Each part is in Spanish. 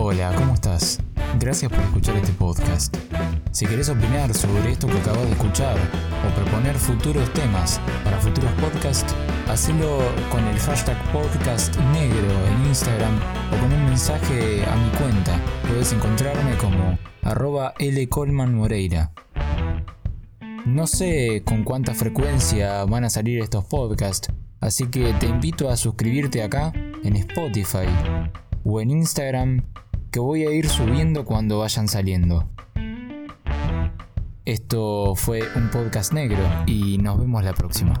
Hola, ¿cómo estás? Gracias por escuchar este podcast. Si querés opinar sobre esto que acabas de escuchar o proponer futuros temas para futuros podcasts, hacelo con el hashtag podcast negro en Instagram o con un mensaje a mi cuenta. Puedes encontrarme como arroba Moreira. No sé con cuánta frecuencia van a salir estos podcasts, así que te invito a suscribirte acá en Spotify o en Instagram que voy a ir subiendo cuando vayan saliendo. Esto fue un podcast negro y nos vemos la próxima.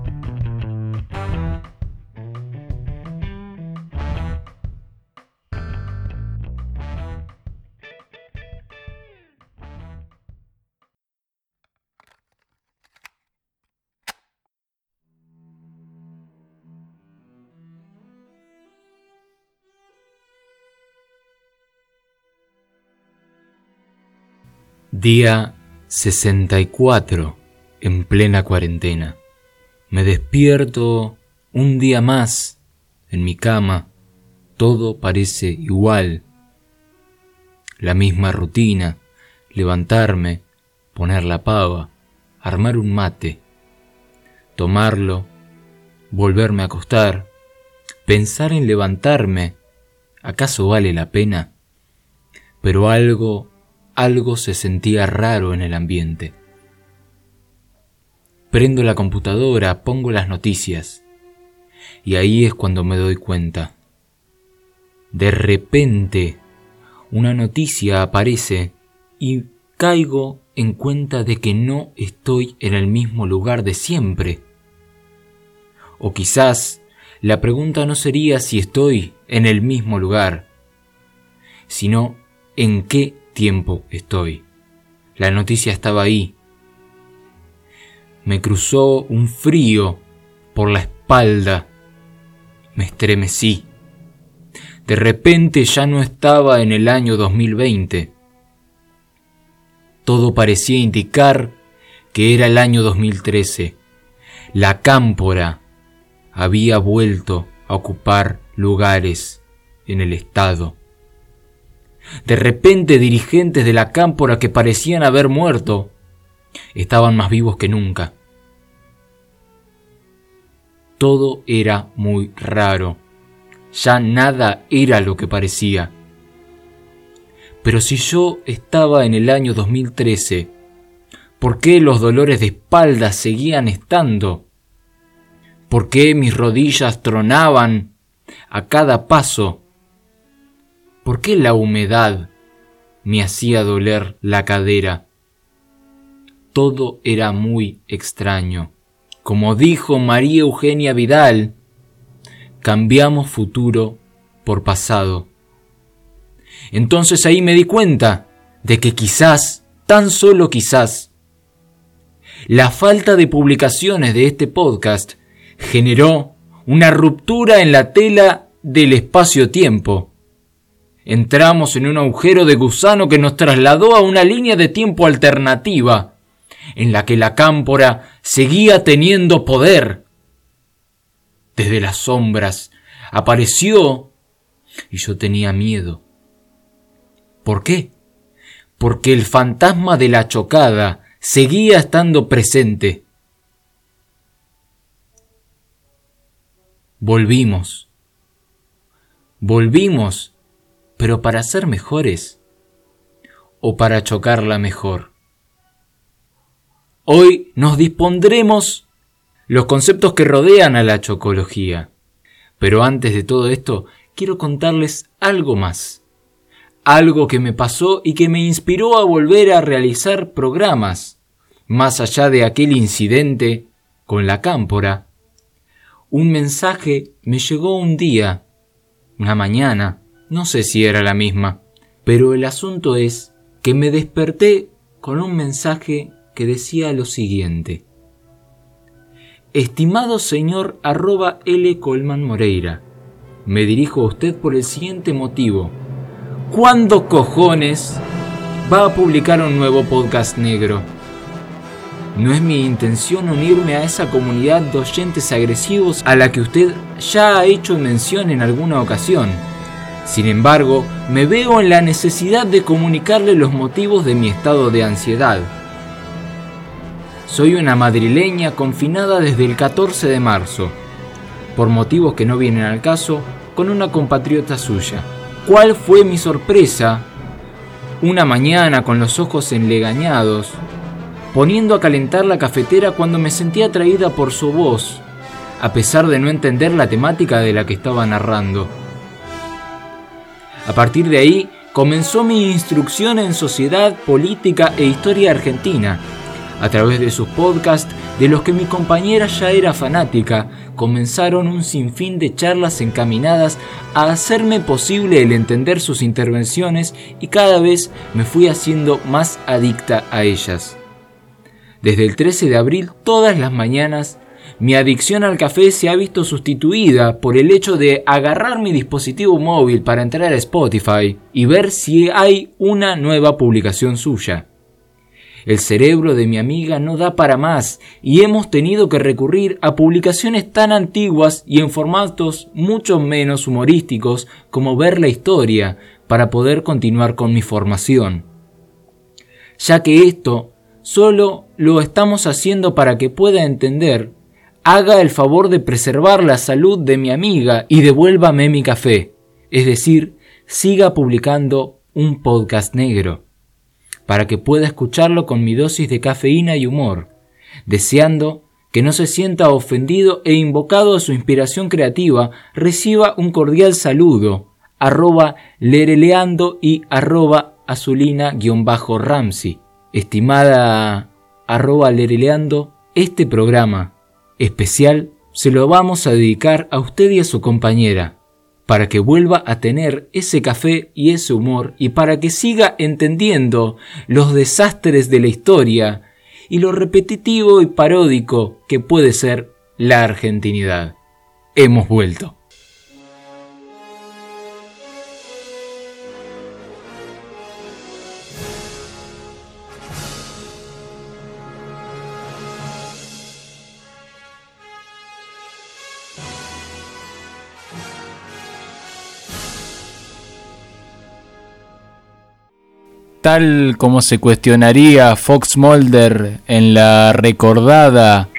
Día 64 en plena cuarentena. Me despierto un día más en mi cama. Todo parece igual. La misma rutina. Levantarme, poner la pava, armar un mate, tomarlo, volverme a acostar, pensar en levantarme. ¿Acaso vale la pena? Pero algo algo se sentía raro en el ambiente. Prendo la computadora, pongo las noticias, y ahí es cuando me doy cuenta. De repente, una noticia aparece y caigo en cuenta de que no estoy en el mismo lugar de siempre. O quizás la pregunta no sería si estoy en el mismo lugar, sino en qué tiempo estoy. La noticia estaba ahí. Me cruzó un frío por la espalda. Me estremecí. De repente ya no estaba en el año 2020. Todo parecía indicar que era el año 2013. La cámpora había vuelto a ocupar lugares en el Estado. De repente dirigentes de la cámpora que parecían haber muerto estaban más vivos que nunca. Todo era muy raro. Ya nada era lo que parecía. Pero si yo estaba en el año 2013, ¿por qué los dolores de espalda seguían estando? ¿Por qué mis rodillas tronaban a cada paso? ¿Por qué la humedad me hacía doler la cadera? Todo era muy extraño. Como dijo María Eugenia Vidal, cambiamos futuro por pasado. Entonces ahí me di cuenta de que quizás, tan solo quizás, la falta de publicaciones de este podcast generó una ruptura en la tela del espacio-tiempo entramos en un agujero de gusano que nos trasladó a una línea de tiempo alternativa, en la que la cámpora seguía teniendo poder. Desde las sombras apareció y yo tenía miedo. ¿Por qué? Porque el fantasma de la chocada seguía estando presente. Volvimos. Volvimos pero para ser mejores o para chocarla mejor. Hoy nos dispondremos los conceptos que rodean a la chocología. Pero antes de todo esto, quiero contarles algo más. Algo que me pasó y que me inspiró a volver a realizar programas, más allá de aquel incidente con la cámpora. Un mensaje me llegó un día, una mañana, no sé si era la misma, pero el asunto es que me desperté con un mensaje que decía lo siguiente. Estimado señor arroba L. Colman Moreira, me dirijo a usted por el siguiente motivo. ¿Cuándo cojones va a publicar un nuevo podcast negro? No es mi intención unirme a esa comunidad de oyentes agresivos a la que usted ya ha hecho mención en alguna ocasión Sin embargo, me veo en la necesidad de comunicarle los motivos de mi estado de ansiedad. Soy una madrileña confinada desde el 14 de marzo, por motivos que no vienen al caso, con una compatriota suya. ¿Cuál fue mi sorpresa? Una mañana con los ojos enlegañados, poniendo a calentar la cafetera cuando me sentí atraída por su voz, a pesar de no entender la temática de la que estaba narrando. A partir de ahí comenzó mi instrucción en sociedad, política e historia argentina, a través de sus podcasts, de los que mi compañera ya era fanática, comenzaron un sinfín de charlas encaminadas a hacerme posible el entender sus intervenciones y cada vez me fui haciendo más adicta a ellas. Desde el 13 de abril, todas las mañanas, mi adicción al café se ha visto sustituida por el hecho de agarrar mi dispositivo móvil para entrar a Spotify y ver si hay una nueva publicación suya. El cerebro de mi amiga no da para más y hemos tenido que recurrir a publicaciones tan antiguas y en formatos mucho menos humorísticos como ver la historia para poder continuar con mi formación. Ya que esto solo lo estamos haciendo para que pueda entender, haga el favor de preservar la salud de mi amiga y devuélvame mi café, es decir, siga publicando un podcast negro, para que pueda escucharlo con mi dosis de cafeína y humor, deseando que no se sienta ofendido e invocado a su inspiración creativa, reciba un cordial saludo, arroba lereleando y arroba azulina-ramsey. Estimada arroba lereleando, este programa especial se lo vamos a dedicar a usted y a su compañera, para que vuelva a tener ese café y ese humor y para que siga entendiendo los desastres de la historia y lo repetitivo y paródico que puede ser la argentinidad. Hemos vuelto. Tal como se cuestionaría Fox Mulder en la recordada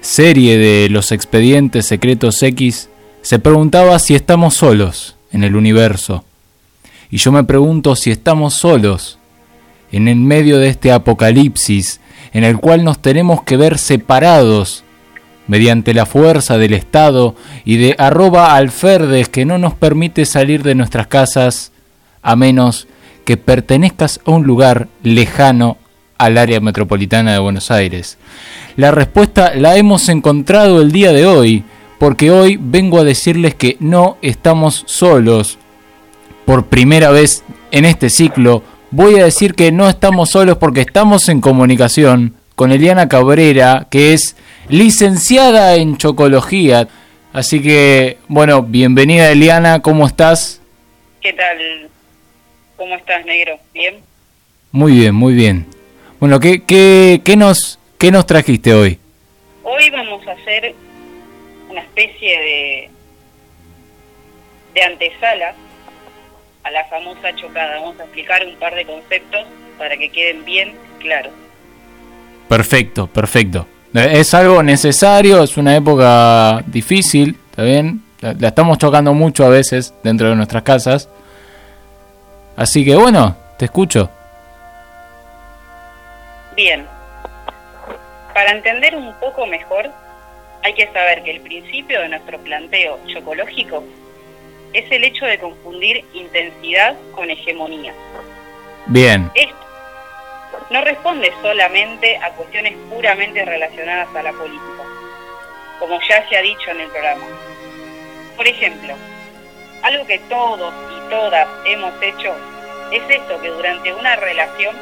serie de los expedientes secretos X, se preguntaba si estamos solos en el universo. Y yo me pregunto si estamos solos en el medio de este apocalipsis en el cual nos tenemos que ver separados mediante la fuerza del Estado y de arroba alferdes que no nos permite salir de nuestras casas a menos que pertenezcas a un lugar lejano al área metropolitana de Buenos Aires? La respuesta la hemos encontrado el día de hoy, porque hoy vengo a decirles que no estamos solos. Por primera vez en este ciclo, voy a decir que no estamos solos porque estamos en comunicación con Eliana Cabrera, que es licenciada en chocología. Así que, bueno, bienvenida Eliana, ¿cómo estás? ¿Qué tal? ¿Cómo estás, negro? ¿Bien? Muy bien, muy bien. Bueno, ¿qué, qué, qué, nos, qué nos trajiste hoy? Hoy vamos a hacer una especie de, de antesala a la famosa chocada. Vamos a explicar un par de conceptos para que queden bien claros. Perfecto, perfecto. Es algo necesario, es una época difícil, ¿está bien? La estamos chocando mucho a veces dentro de nuestras casas. Así que bueno, te escucho. Bien. Para entender un poco mejor, hay que saber que el principio de nuestro planteo chocológico es el hecho de confundir intensidad con hegemonía. Bien. Esto no responde solamente a cuestiones puramente relacionadas a la política, como ya se ha dicho en el programa. Por ejemplo, algo que todos y todas hemos hecho es esto, que durante una relación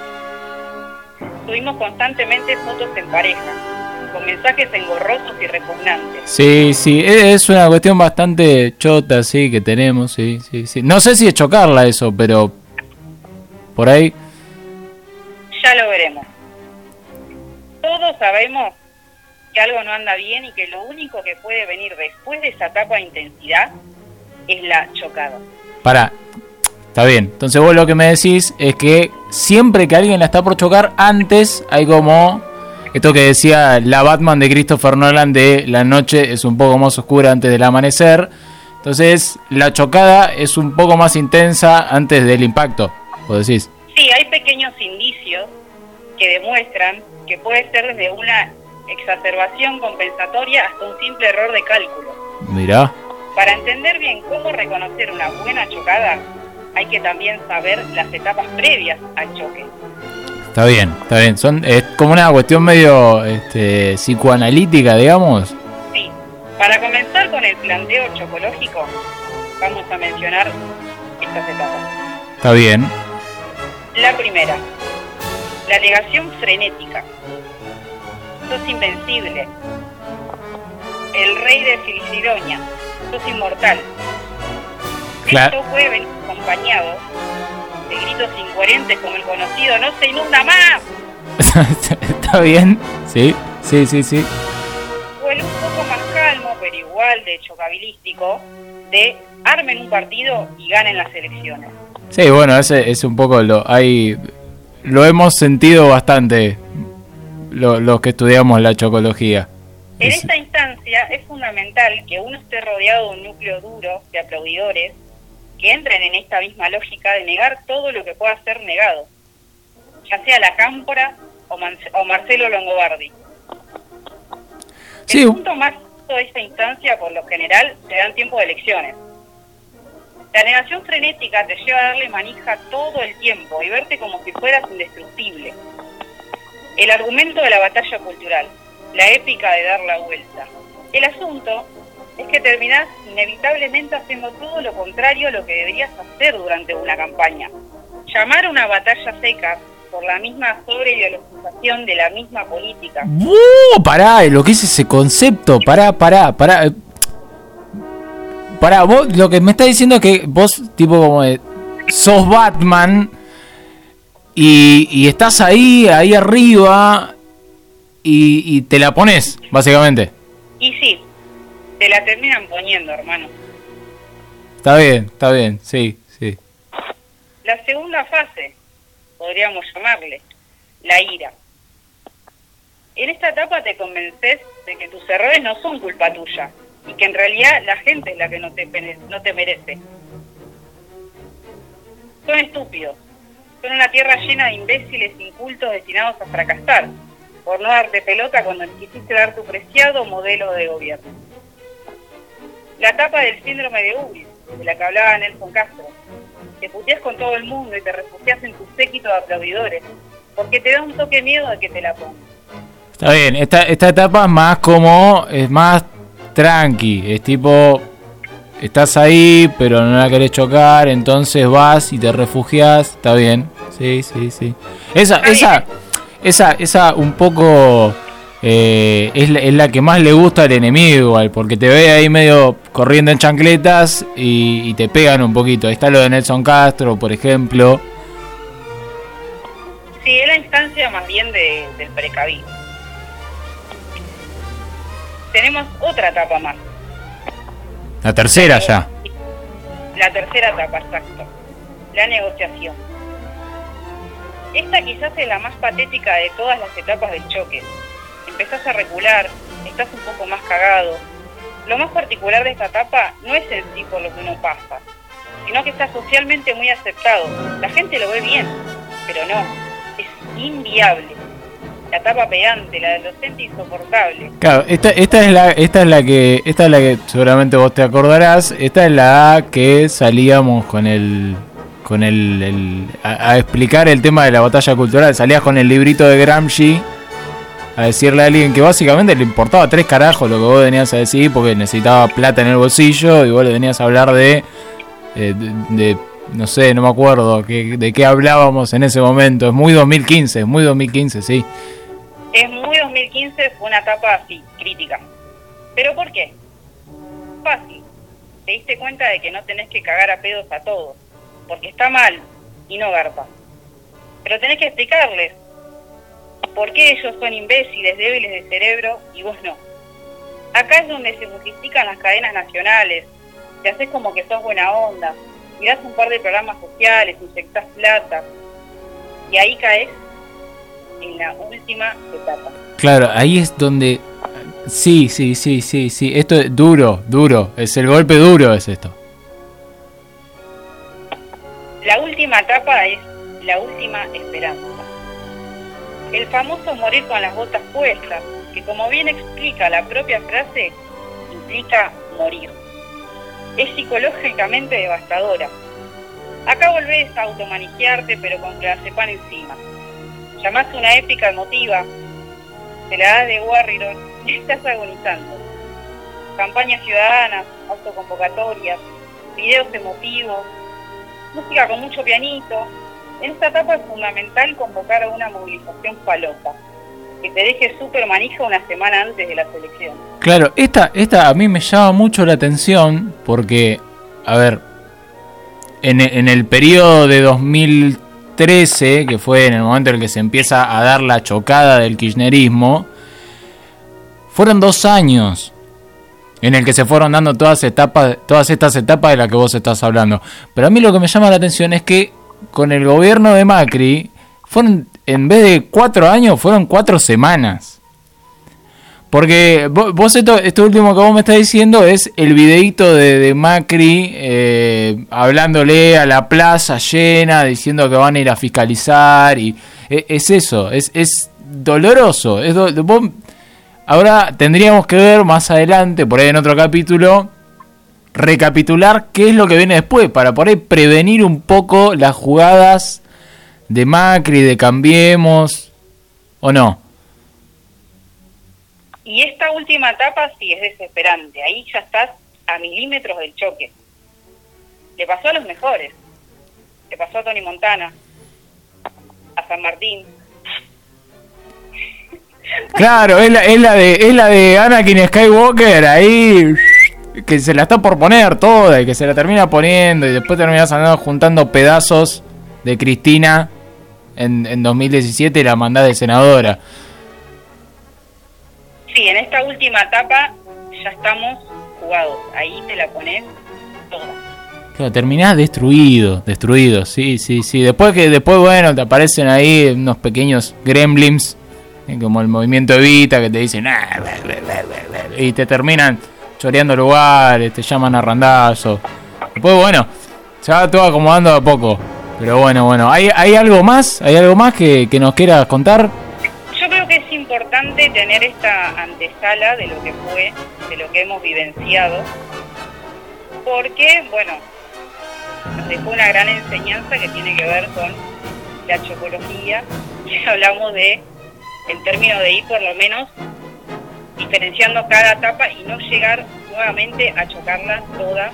tuvimos constantemente fotos en pareja, con mensajes engorrosos y repugnantes. Sí, sí, es una cuestión bastante chota, sí, que tenemos, sí, sí, sí. No sé si es chocarla eso, pero por ahí... Ya lo veremos. Todos sabemos que algo no anda bien y que lo único que puede venir después de esa etapa de intensidad es la chocada. Para, está bien. Entonces vos lo que me decís es que siempre que alguien la está por chocar, antes hay como esto que decía la Batman de Christopher Nolan de la noche es un poco más oscura antes del amanecer. Entonces la chocada es un poco más intensa antes del impacto, vos decís. Sí, hay pequeños indicios que demuestran que puede ser desde una exacerbación compensatoria hasta un simple error de cálculo. Mirá. Para entender bien cómo reconocer una buena chocada, hay que también saber las etapas previas al choque. Está bien, está bien. Son, es como una cuestión medio este, psicoanalítica, digamos. Sí. Para comenzar con el planteo chocológico, vamos a mencionar estas etapas. Está bien. La primera, la negación frenética. Sos invencible. El rey de Filicidonia. Sos inmortal. Claro. Esto puede venir acompañado de gritos incoherentes como el conocido ¡No se inunda más! Está bien, sí, sí, sí, sí. O el un poco más calmo, pero igual de chocabilístico, de armen un partido y ganen las elecciones. Sí, bueno, ese es un poco lo hay lo hemos sentido bastante los que estudiamos la chocología. En esta instancia es fundamental que uno esté rodeado de un núcleo duro de aplaudidores que entren en esta misma lógica de negar todo lo que pueda ser negado, ya sea la Cámpora o, o Marcelo Longobardi. El punto más de esta instancia, por lo general, te dan tiempo de elecciones. La negación frenética te lleva a darle manija todo el tiempo y verte como si fueras indestructible. El argumento de la batalla cultural, la épica de dar la vuelta. El asunto es que terminás inevitablemente haciendo todo lo contrario a lo que deberías hacer durante una campaña. Llamar una batalla seca por la misma sobreideologización de la misma política. ¡Uh! Pará, lo que es ese concepto, pará, pará, pará. Pará, vos lo que me está diciendo es que vos, tipo, como sos Batman y, estás ahí, ahí arriba y te la pones, básicamente. Y sí, te la terminan poniendo, hermano. Está bien, está bien, sí, sí. La segunda fase, podríamos llamarle, la ira. En esta etapa te convences de que tus errores no son culpa tuya y que en realidad la gente es la que no te, no te merece. Son estúpidos. Son una tierra llena de imbéciles incultos destinados a fracasar por no darte pelota cuando quisiste dar tu preciado modelo de gobierno. La etapa del síndrome de Ubris, de la que hablaba Nelson Castro. Te puteas con todo el mundo y te refugias en tu séquito de aplaudidores, porque te da un toque miedo de que te la pongan. Está bien, esta, esta etapa es más como, es más tranqui, es tipo, estás ahí, pero no la querés chocar, entonces vas y te refugias, está bien, sí, sí, sí. Esa, esa, esa, esa un poco eh, es, la, que más le gusta al enemigo igual, porque te ve ahí medio corriendo en chancletas y, te pegan un poquito. Ahí está lo de Nelson Castro, por ejemplo. Sí, es la instancia más bien del precavido. Tenemos otra etapa más. La tercera ya. La tercera etapa, exacto. La negociación. Esta quizás es la más patética de todas las etapas del choque empezás a recular, estás un poco más cagado. Lo más particular de esta etapa no es en sí lo que uno pasa, sino que está socialmente muy aceptado. La gente lo ve bien, pero no, es inviable. La etapa pedante, la del docente insoportable. Claro, esta, esta es la, esta es la que, esta es la que seguramente vos te acordarás, esta es la que salíamos con el con el, a, a, explicar el tema de la batalla cultural, salías con el librito de Gramsci a decirle a alguien que básicamente le importaba tres carajos lo que vos venías a decir porque necesitaba plata en el bolsillo y vos le venías a hablar de, eh, de, no sé, no me acuerdo que, de qué hablábamos en ese momento. Es muy 2015, es muy 2015, sí. Es muy 2015, fue una etapa así, crítica. ¿Pero por qué? Fácil. Te diste cuenta de que no tenés que cagar a pedos a todos, porque está mal y no garpa. Pero tenés que explicarles por qué ellos son imbéciles, débiles de cerebro y vos no. Acá es donde se multiplican las cadenas nacionales, te haces como que sos buena onda, mirás un par de programas sociales, inyectás plata, y ahí caes en la última etapa. Claro, ahí es donde... Sí, sí, sí, sí, sí. Esto es duro, duro. Es el golpe duro, es esto. La última etapa es la última esperanza. El famoso morir con las botas puestas, que como bien explica la propia frase, implica morir. Es psicológicamente devastadora. Acá volvés a automanijearte pero con clonazepam encima. Llamás una épica emotiva, te la das de Warrior y estás agonizando. Campañas ciudadanas, autoconvocatorias, videos emotivos, música con mucho pianito. En esta etapa es fundamental convocar a una movilización palosa, que te deje súper manija una semana antes de la selección. Claro, esta, esta a mí me llama mucho la atención porque, a ver, en, en el periodo de 2013, que fue en el momento en el que se empieza a dar la chocada del kirchnerismo, fueron dos años en el que se fueron dando todas, etapas, todas estas etapas de las que vos estás hablando. Pero a mí lo que me llama la atención es que con el gobierno de Macri, fueron, en vez de cuatro años, fueron cuatro semanas. Porque vos esto, esto último que vos me estás diciendo es el videito de, Macri eh, hablándole a la plaza llena, diciendo que van a ir a fiscalizar y e, es, eso, es, es doloroso. Es Ahora tendríamos que ver más adelante, por ahí en otro capítulo, recapitular qué es lo que viene después, para por ahí prevenir un poco las jugadas de Macri, de Cambiemos, ¿o no? Y esta última etapa sí es desesperante, ahí ya estás a milímetros del choque. Le pasó a los mejores, le pasó a Tony Montana, a San Martín, Claro, es la, es la de es la de Anakin Skywalker ahí que se la está por poner toda y que se la termina poniendo y después terminas andando juntando pedazos de Cristina en, en 2017 y la mandada de senadora. Sí, en esta última etapa ya estamos jugados. Ahí te la pones toda. Claro, terminás destruido, destruido, sí, sí, sí. Después que después bueno, te aparecen ahí unos pequeños gremlins como el movimiento Evita que te dicen y te terminan choreando lugares, te llaman a randazo. Después, bueno, se va todo acomodando a poco. Pero bueno, bueno, ¿hay, hay algo más? ¿Hay algo más que, que nos quieras contar? Yo creo que es importante tener esta antesala de lo que fue, de lo que hemos vivenciado, porque, bueno, nos dejó una gran enseñanza que tiene que ver con la chocología, y hablamos de en términos de ir por lo menos diferenciando cada etapa y no llegar nuevamente a chocarla toda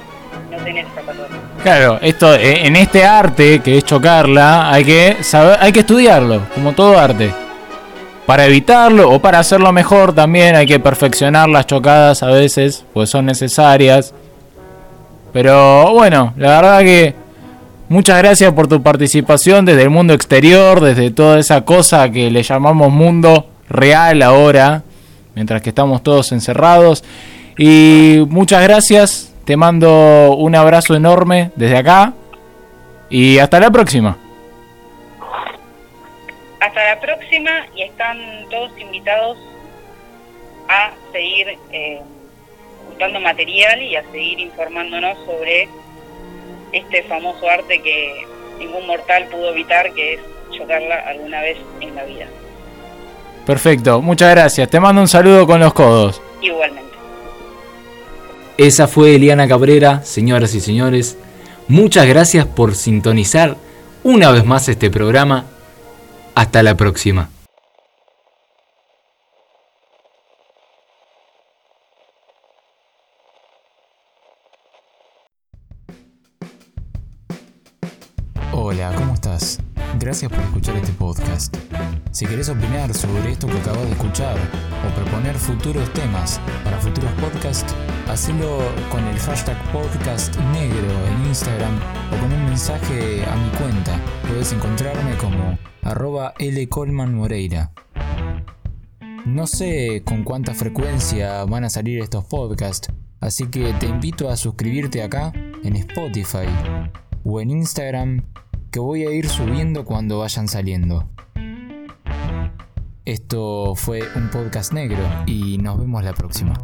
no tener escapatoria. Claro, esto eh, en este arte que es chocarla hay que saber, hay que estudiarlo, como todo arte. Para evitarlo o para hacerlo mejor también hay que perfeccionar las chocadas a veces, pues son necesarias. Pero bueno, la verdad que Muchas gracias por tu participación desde el mundo exterior, desde toda esa cosa que le llamamos mundo real ahora, mientras que estamos todos encerrados. Y muchas gracias, te mando un abrazo enorme desde acá y hasta la próxima. Hasta la próxima y están todos invitados a seguir eh, juntando material y a seguir informándonos sobre este famoso arte que ningún mortal pudo evitar, que es chocarla alguna vez en la vida. Perfecto, muchas gracias. Te mando un saludo con los codos. Igualmente. Esa fue Eliana Cabrera, señoras y señores. Muchas gracias por sintonizar una vez más este programa. Hasta la próxima. Gracias por escuchar este podcast. Si querés opinar sobre esto que acabas de escuchar o proponer futuros temas para futuros podcasts, hacelo con el hashtag podcast negro en Instagram o con un mensaje a mi cuenta. Puedes encontrarme como arroba L. Moreira. No sé con cuánta frecuencia van a salir estos podcasts, así que te invito a suscribirte acá en Spotify o en Instagram que voy a ir subiendo cuando vayan saliendo. Esto fue un podcast negro y nos vemos la próxima.